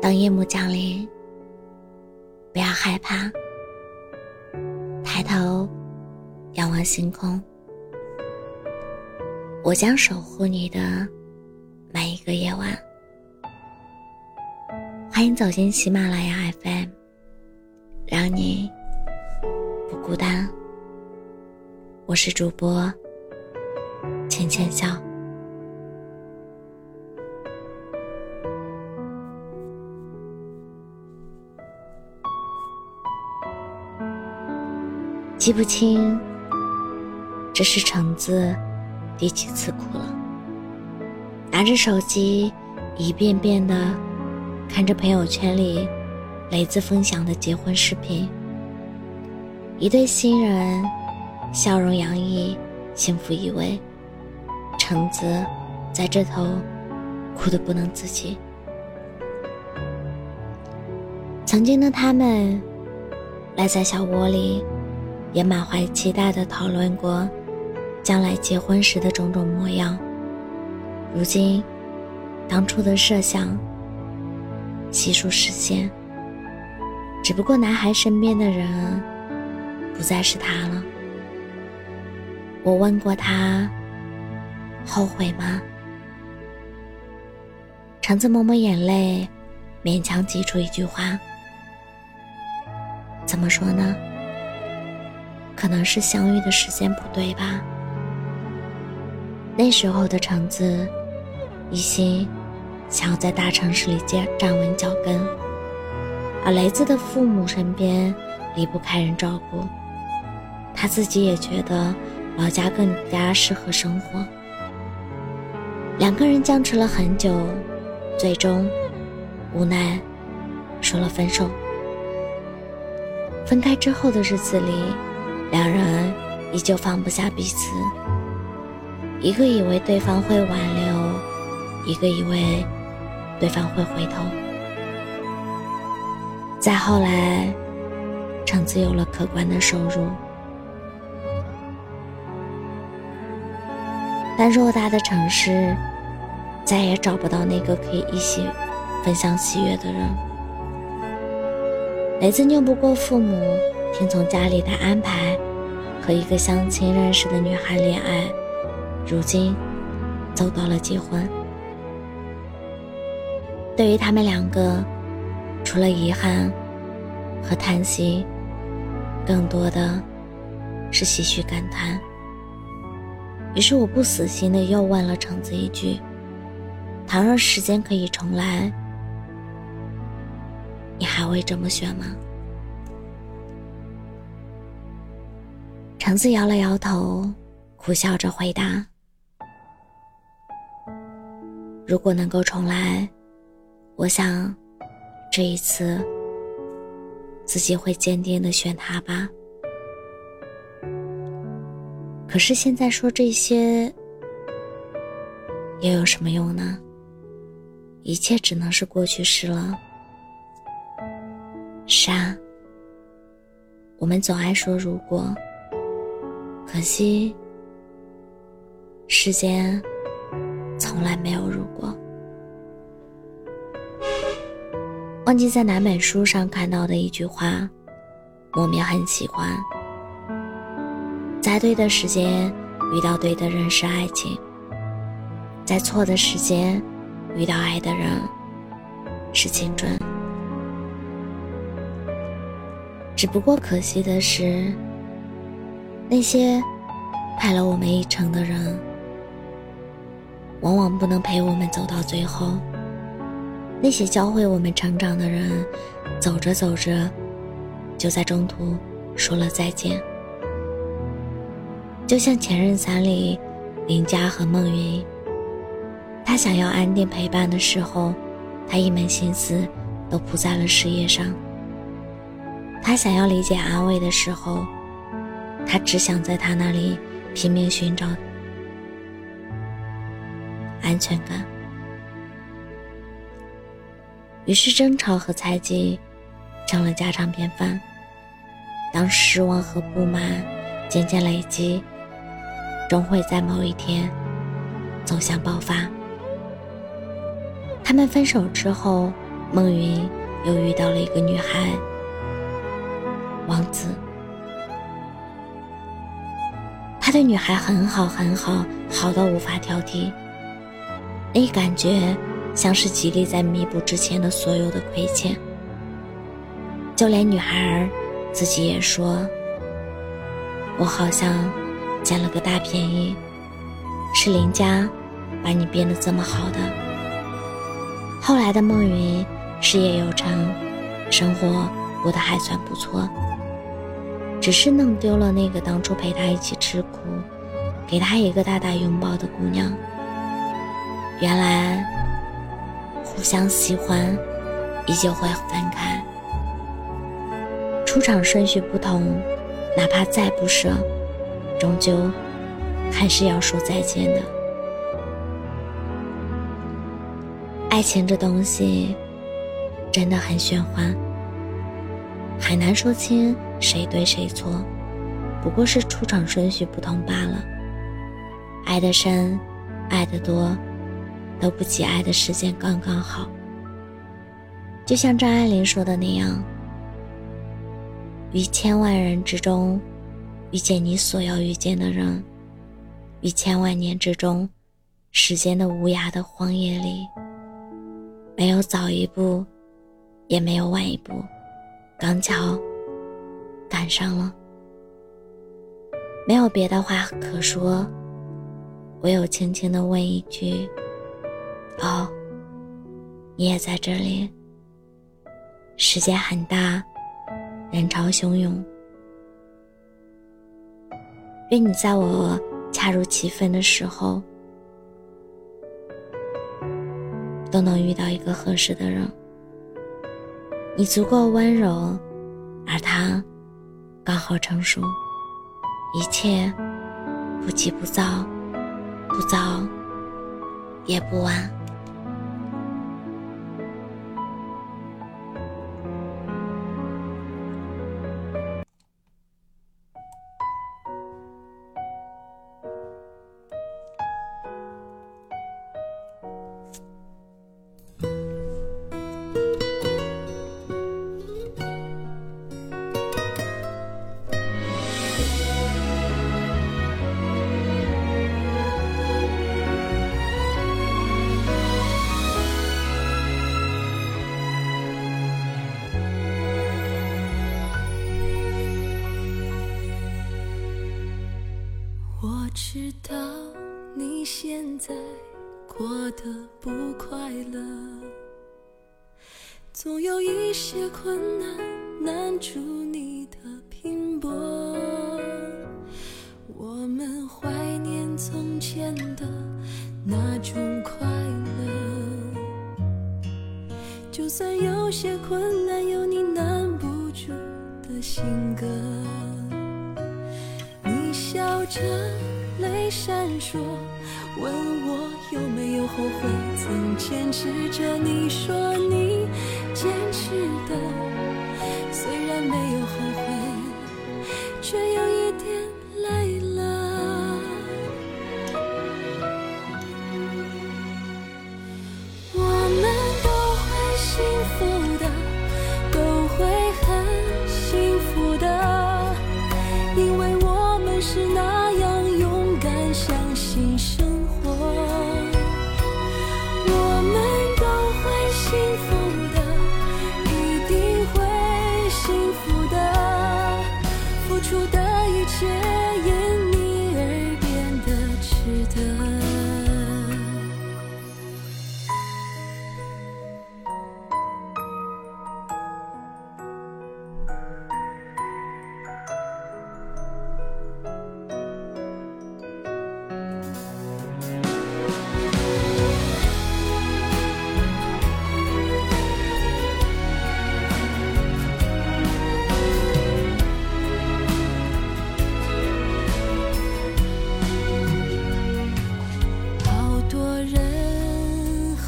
当夜幕降临，不要害怕，抬头仰望星空，我将守护你的每一个夜晚。欢迎走进喜马拉雅 FM，让你不孤单。我是主播浅浅笑。记不清这是橙子第几次哭了，拿着手机一遍遍的看着朋友圈里雷子分享的结婚视频，一对新人笑容洋溢，幸福依偎，橙子在这头哭得不能自己。曾经的他们赖在小窝里。也满怀期待地讨论过将来结婚时的种种模样。如今，当初的设想悉数实现，只不过男孩身边的人不再是他了。我问过他，后悔吗？橙子抹抹眼泪，勉强挤出一句话：“怎么说呢？”可能是相遇的时间不对吧。那时候的橙子，一心想要在大城市里站站稳脚跟，而雷子的父母身边离不开人照顾，他自己也觉得老家更加适合生活。两个人僵持了很久，最终无奈说了分手。分开之后的日子里。两人依旧放不下彼此，一个以为对方会挽留，一个以为对方会回头。再后来，橙子有了可观的收入，但偌大的城市再也找不到那个可以一起分享喜悦的人。雷子拗不过父母。听从家里的安排，和一个相亲认识的女孩恋爱，如今走到了结婚。对于他们两个，除了遗憾和叹息，更多的是唏嘘感叹。于是我不死心的又问了橙子一句：“倘若时间可以重来，你还会这么选吗？”橙子摇了摇头，苦笑着回答：“如果能够重来，我想，这一次，自己会坚定的选他吧。可是现在说这些，又有什么用呢？一切只能是过去式了。是啊，我们总爱说如果。”可惜，世间从来没有如果。忘记在哪本书上看到的一句话，莫名很喜欢。在对的时间遇到对的人是爱情，在错的时间遇到爱的人是青春。只不过可惜的是。那些派了我们一程的人，往往不能陪我们走到最后；那些教会我们成长的人，走着走着，就在中途说了再见。就像《前任三》里林佳和孟云，他想要安定陪伴的时候，他一门心思都扑在了事业上；他想要理解安慰的时候，他只想在他那里拼命寻找安全感，于是争吵和猜忌成了家常便饭。当失望和不满渐渐累积，终会在某一天走向爆发。他们分手之后，孟云又遇到了一个女孩，王子。对女孩很好很好，好到无法挑剔。那感觉像是极力在弥补之前的所有的亏欠。就连女孩儿自己也说：“我好像捡了个大便宜，是林家把你变得这么好的。”后来的孟云事业有成，生活过得还算不错。只是弄丢了那个当初陪他一起吃苦、给他一个大大拥抱的姑娘。原来，互相喜欢，依旧会分开。出场顺序不同，哪怕再不舍，终究还是要说再见的。爱情这东西，真的很玄幻。很难说清谁对谁错，不过是出场顺序不同罢了。爱的深，爱的多，都不及爱的时间刚刚好。就像张爱玲说的那样：“于千万人之中，遇见你所要遇见的人；于千万年之中，时间的无涯的荒野里，没有早一步，也没有晚一步。”刚巧赶上了，没有别的话可说，唯有轻轻的问一句：“哦，你也在这里？”世界很大，人潮汹涌，愿你在我恰如其分的时候，都能遇到一个合适的人。你足够温柔，而他刚好成熟，一切不急不躁，不早也不晚。知道你现在过得不快乐，总有一些困难难住你的拼搏。我们怀念从前的那种快乐，就算有些困难有你难不住的性格。你笑着，说，问我有没有后悔，曾坚持着。你说你坚持的，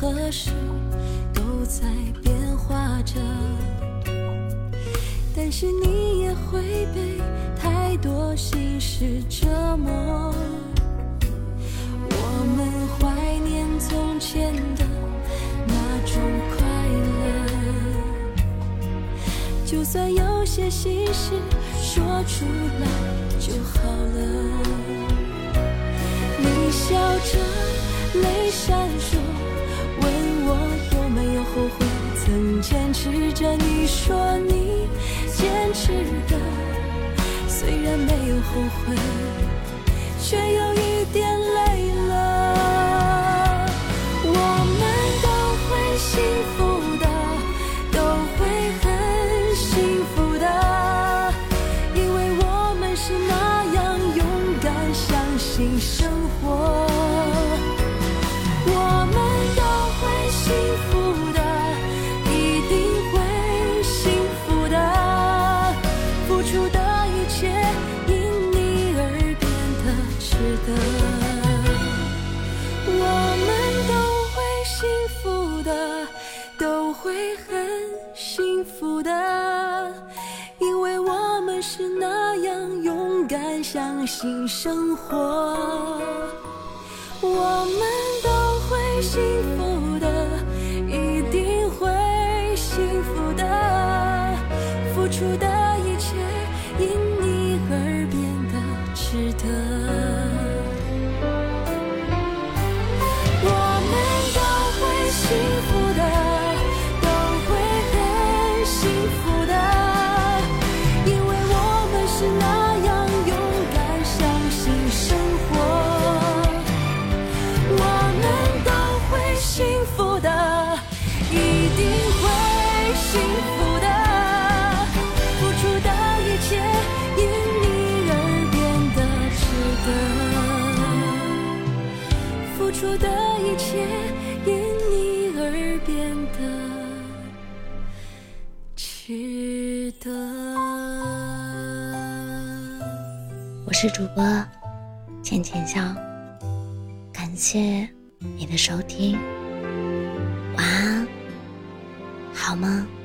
何时都在变化着但是你也会被太多心事折磨。我们怀念从前的那种快乐就算有些心事说出来就好了。你笑着泪闪烁后悔曾坚持着你说你坚持的虽然没有后悔却有一点累了。的因为我们是那样勇敢相信生活。我们都会幸福值得我是主播浅浅笑感谢你的收听晚安好梦。